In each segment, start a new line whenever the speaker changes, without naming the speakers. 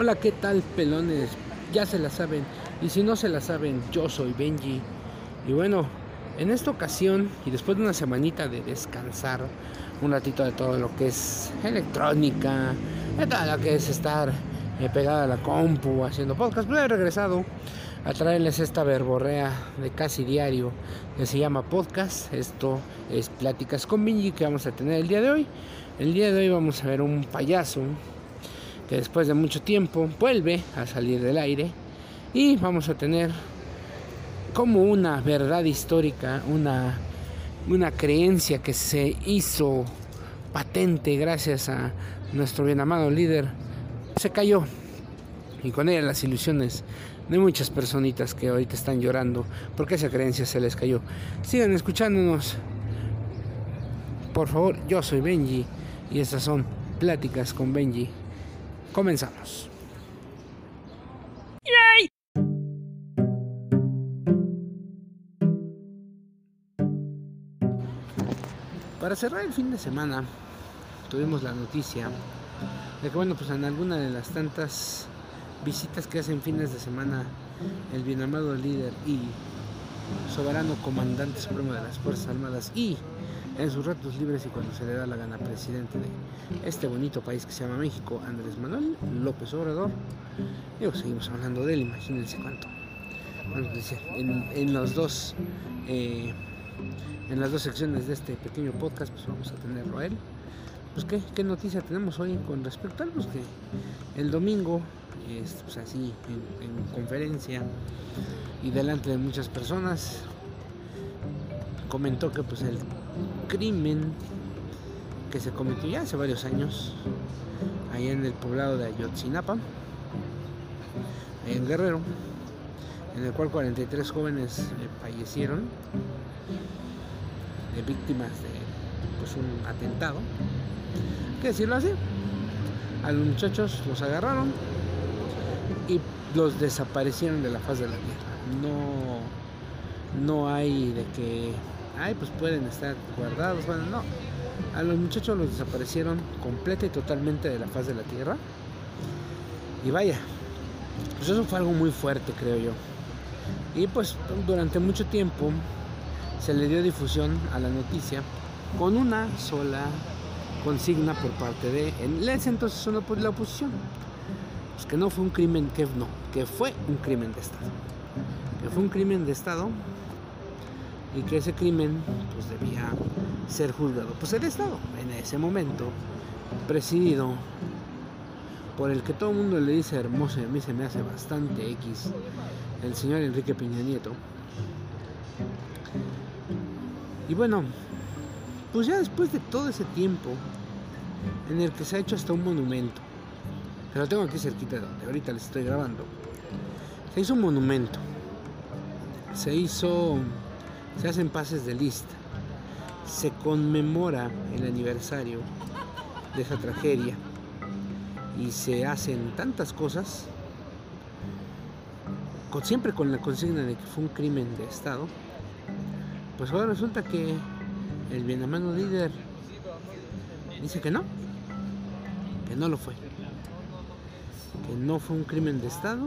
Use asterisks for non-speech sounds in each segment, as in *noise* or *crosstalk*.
Hola, ¿qué tal, pelones? Ya se la saben. Y si no se la saben, yo soy Benji. Y bueno, en esta ocasión, y después de una semanita de descansar, un ratito de todo lo que es electrónica, de todo lo que es estar eh, pegada a la compu haciendo podcast, pues he regresado a traerles esta verborrea de casi diario que se llama podcast. Esto es Pláticas con Benji que vamos a tener el día de hoy. El día de hoy vamos a ver un payaso que después de mucho tiempo vuelve a salir del aire y vamos a tener como una verdad histórica, una, una creencia que se hizo patente gracias a nuestro bien amado líder, se cayó y con ella las ilusiones de muchas personitas que ahorita están llorando porque esa creencia se les cayó. Sigan escuchándonos. Por favor, yo soy Benji y estas son Pláticas con Benji. Comenzamos. Para cerrar el fin de semana, tuvimos la noticia de que, bueno, pues en alguna de las tantas visitas que hacen fines de semana el bien amado líder y soberano comandante supremo de las Fuerzas Armadas y en sus ratos libres y cuando se le da la gana presidente de este bonito país que se llama México, Andrés Manuel López Obrador. Digo, seguimos hablando de él, imagínense cuánto. en, en los dos eh, en las dos secciones de este pequeño podcast, pues vamos a tenerlo a él. Pues qué, qué noticia tenemos hoy con respecto a él, pues que el domingo, pues así, en, conferencia y delante de muchas personas, comentó que pues el crimen que se cometió ya hace varios años, allá en el poblado de Ayotzinapa, en Guerrero, en el cual 43 jóvenes eh, fallecieron, de víctimas de pues, un atentado. ¿Qué decirlo así? A los muchachos los agarraron y los desaparecieron de la faz de la tierra. No, no hay de que, ay, pues pueden estar guardados. Bueno, no. A los muchachos los desaparecieron completa y totalmente de la faz de la tierra. Y vaya, pues eso fue algo muy fuerte, creo yo. Y pues durante mucho tiempo se le dio difusión a la noticia con una sola consigna por parte de en entonces solo la oposición pues que no fue un crimen que no que fue un crimen de estado que fue un crimen de estado y que ese crimen pues debía ser juzgado pues el estado en ese momento presidido por el que todo el mundo le dice hermoso y a mí se me hace bastante X el señor Enrique Peña Nieto. Y bueno, pues ya después de todo ese tiempo en el que se ha hecho hasta un monumento, que lo tengo aquí cerquita de donde ahorita les estoy grabando, se hizo un monumento, se hizo, se hacen pases de lista, se conmemora el aniversario de esa tragedia. Y se hacen tantas cosas, siempre con la consigna de que fue un crimen de Estado, pues ahora resulta que el bienamado líder dice que no, que no lo fue, que no fue un crimen de Estado,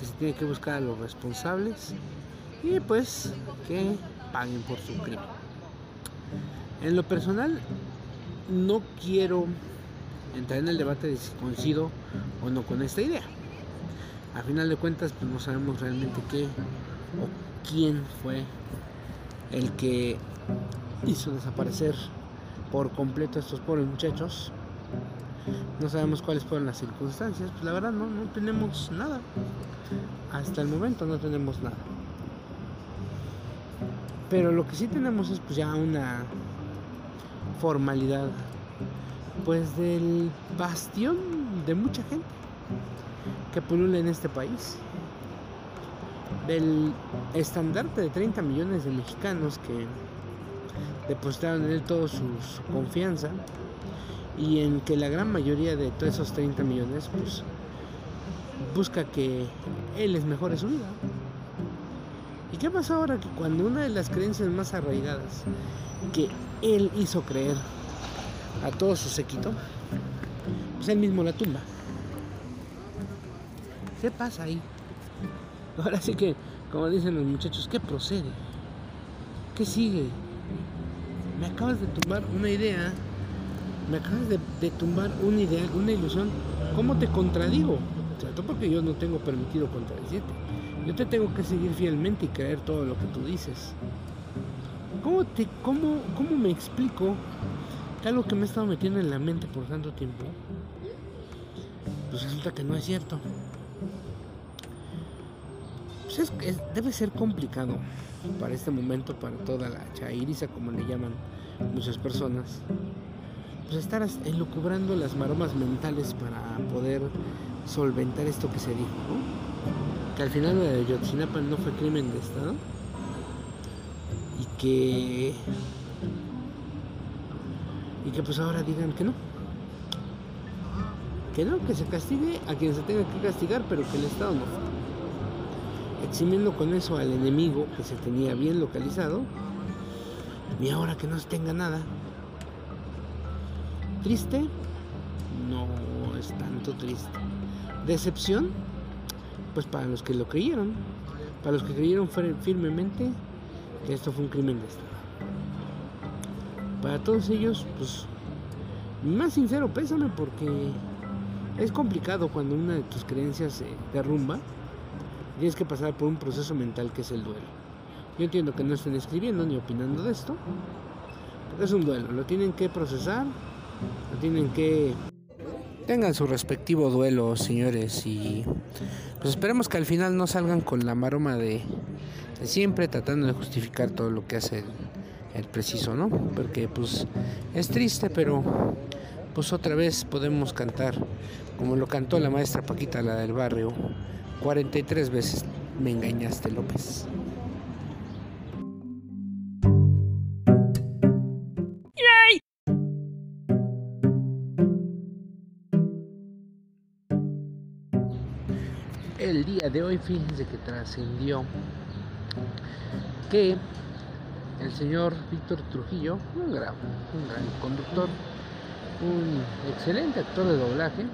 que se tiene que buscar a los responsables y pues que paguen por su crimen. En lo personal, no quiero entrar en el debate de si coincido o no con esta idea. A final de cuentas, pues no sabemos realmente qué o quién fue el que hizo desaparecer por completo a estos pobres muchachos. No sabemos cuáles fueron las circunstancias, pues la verdad no, no tenemos nada. Hasta el momento no tenemos nada. Pero lo que sí tenemos es pues ya una formalidad pues del bastión de mucha gente que pulula en este país del estandarte de 30 millones de mexicanos que depositaron en él toda su, confianza y en que la gran mayoría de todos esos 30 millones pues busca que él les mejore su vida. ¿Y qué pasa ahora? Que cuando una de las creencias más arraigadas que él hizo creer a todo su séquito, pues él mismo la tumba. ¿Qué pasa ahí? Ahora sí que, como dicen los muchachos, ¿qué procede? ¿Qué sigue? Me acabas de tumbar una idea, me acabas de, tumbar una idea, una ilusión. ¿Cómo te contradigo? Porque yo no tengo permitido contradecirte. Yo te tengo que seguir fielmente y creer todo lo que tú dices. ¿Cómo, te, cómo, cómo me explico que algo que me he estado metiendo en la mente por tanto tiempo, pues resulta que no es cierto? Pues debe ser complicado para este momento, para toda la chairiza, como le llaman muchas personas, pues estar elucubrando las maromas mentales para poder solventar esto que se dijo, Que al final de Yotzinapa no fue crimen de Estado y que y que pues ahora digan que no que no, que se castigue a quien se tenga que castigar, pero que el Estado no. Eximiendo con eso al enemigo que se tenía bien localizado, y ahora que no se tenga nada. Triste, no es tanto triste. Decepción, pues para los que lo creyeron, para los que creyeron firmemente que esto fue un crimen de Estado. Para todos ellos, pues, más sincero pésame porque es complicado cuando una de tus creencias se derrumba. Tienes que pasar por un proceso mental que es el duelo. Yo entiendo que no estén escribiendo ni opinando de esto, porque es un duelo. Lo tienen que procesar, lo tienen que... Tengan su respectivo duelo, señores, y pues esperemos que al final no salgan con la maroma de, siempre tratando de justificar todo lo que hace el, el preciso, ¿no? Porque pues es triste, pero pues otra vez podemos cantar, como lo cantó la maestra Paquita, la del barrio, 43 veces me engañaste López. Fíjense que trascendió que el señor Víctor Trujillo, un gran, un gran conductor, un excelente actor de doblaje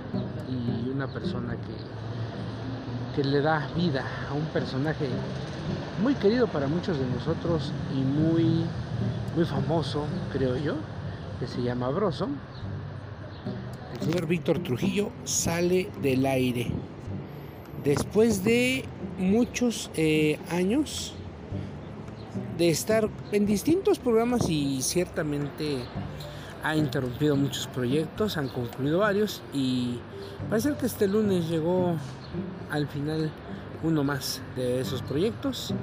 y una persona que, que le da vida a un personaje muy querido para muchos de nosotros y muy, muy famoso, creo yo, que se llama Broso. El señor Víctor Trujillo sale del aire. Después de muchos eh, años de estar en distintos programas y ciertamente ha interrumpido muchos proyectos, han concluido varios y parece que este lunes llegó al final uno más de esos proyectos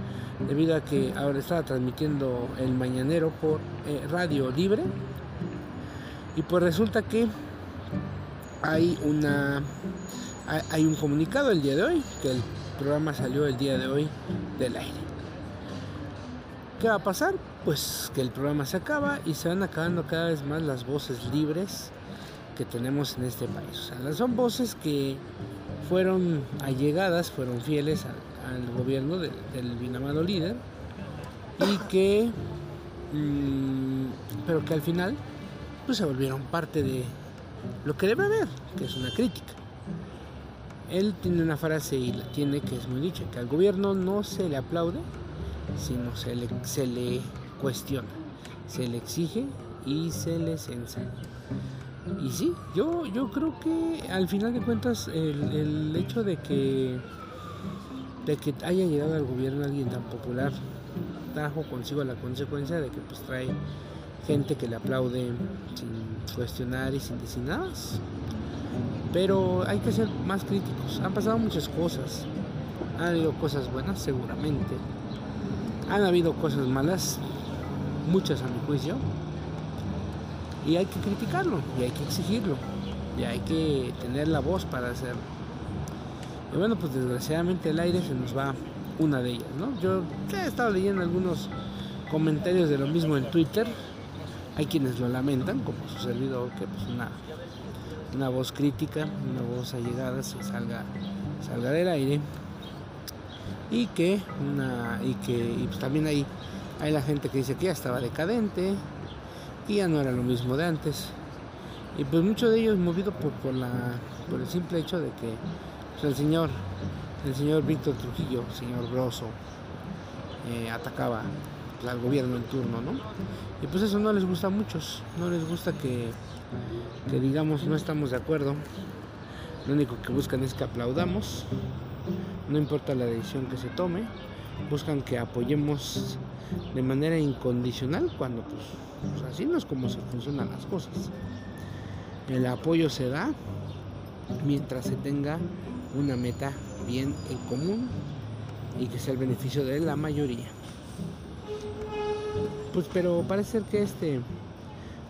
debido a que ahora estaba transmitiendo el mañanero por eh, radio libre. Y pues resulta que hay una hay un comunicado el día de hoy que el programa salió el día de hoy del aire ¿Qué va a pasar? Pues que el programa se acaba y se van acabando cada vez más las voces libres que tenemos en este país. O sea, son voces que fueron allegadas, fueron fieles al, gobierno del binamado líder y que, mm, pero que al final, pues se volvieron parte de lo que debe haber, que es una crítica. Él tiene una frase y la tiene que es muy dicha, que al gobierno no se le aplaude, sino se le, se le cuestiona, se le exige y se le censa. Y sí, yo, yo creo que al final de cuentas el, hecho de que, de que haya llegado al gobierno alguien tan popular trajo consigo la consecuencia de que pues trae gente que le aplaude sin cuestionar y sin decir nada. Pero hay que ser más críticos. Han pasado muchas cosas. Han habido cosas buenas seguramente han habido cosas malas, muchas a mi juicio, y hay que criticarlo, y hay que exigirlo, y hay que tener la voz para hacerlo. Y bueno, pues desgraciadamente el aire se nos va una de ellas, ¿no? Yo he estado leyendo algunos comentarios de lo mismo en Twitter. Hay quienes lo lamentan, como su servidor, que pues una, una voz crítica, una voz allegada se salga, salga del aire. Y que una y que pues también hay hay la gente que dice que ya estaba decadente y ya no era lo mismo de antes. Y pues muchos de ellos movidos por, por la por el simple hecho de que pues, el señor el señor Víctor Trujillo, señor Grosso, eh, atacaba al gobierno en turno, ¿no? Y pues eso no les gusta a muchos, no les gusta que, que digamos no estamos de acuerdo. Lo único que buscan es que aplaudamos, no importa la decisión que se tome, buscan que apoyemos de manera incondicional cuando pues, pues así no es como se funcionan las cosas. El apoyo se da mientras se tenga una meta bien en común y que sea el beneficio de la mayoría. Pues pero parece que este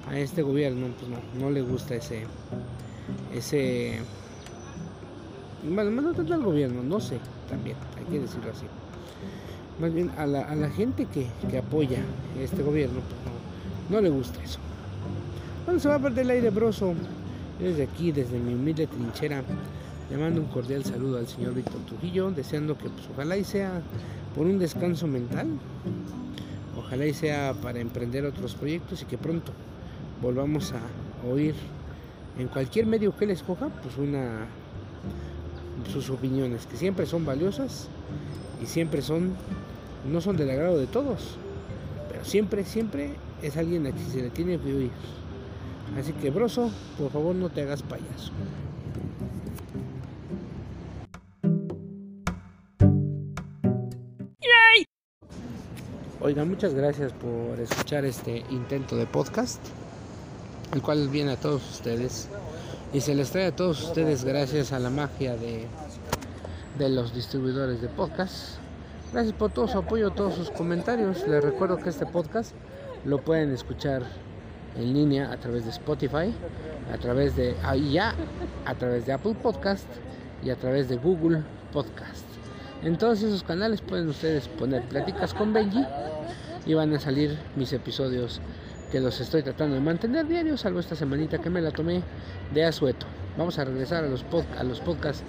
a este gobierno pues no, no le gusta ese ese bueno, no tanto al gobierno, no sé, también, hay que decirlo así. Más bien a la, a la gente que, que apoya este gobierno, pues no, no le gusta eso. Bueno, se va a perder el aire broso. Desde aquí, desde mi humilde trinchera, le mando un cordial saludo al señor Víctor Trujillo, deseando que pues, ojalá y sea por un descanso mental, ojalá y sea para emprender otros proyectos y que pronto volvamos a oír en cualquier medio que él escoja, pues una sus opiniones, que siempre son valiosas y siempre son, no son del agrado de todos, pero siempre, siempre es alguien a quien se le tiene que oír. Así que, broso, por favor no te hagas payaso. Oigan, muchas gracias por escuchar este intento de podcast, el cual viene a todos ustedes y se les trae a todos ustedes gracias a la magia de, de los distribuidores de podcast. Gracias por todo su apoyo, todos sus comentarios. Les recuerdo que este podcast lo pueden escuchar en línea a través de Spotify, a través de ahí ya, a través de Apple Podcast y a través de Google Podcast. En todos esos canales pueden ustedes poner pláticas con Benji y van a salir mis episodios que los estoy tratando de mantener diarios, salvo esta semanita que me la tomé de asueto. Vamos a regresar a los, podcasts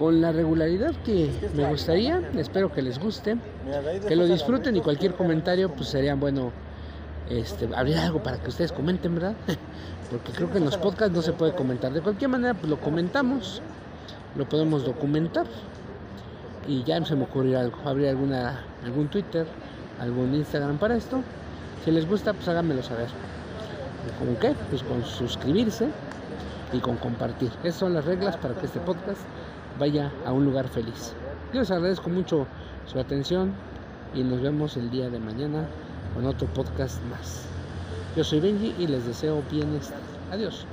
con la regularidad que me gustaría. Espero que les guste, que lo disfruten y cualquier comentario pues sería bueno este, habría algo para que ustedes comenten, ¿verdad? *laughs* Porque creo que en los podcasts no se puede comentar. De cualquier manera, pues lo comentamos, lo podemos documentar y ya se me ocurrirá. Habría alguna, algún Twitter, algún Instagram para esto. Si les gusta, pues háganmelo saber. ¿Con qué? Pues con suscribirse y con compartir. Esas son las reglas para que este podcast vaya a un lugar feliz. Yo les agradezco mucho su atención y nos vemos el día de mañana con otro podcast más. Yo soy Benji y les deseo bienestar. Adiós.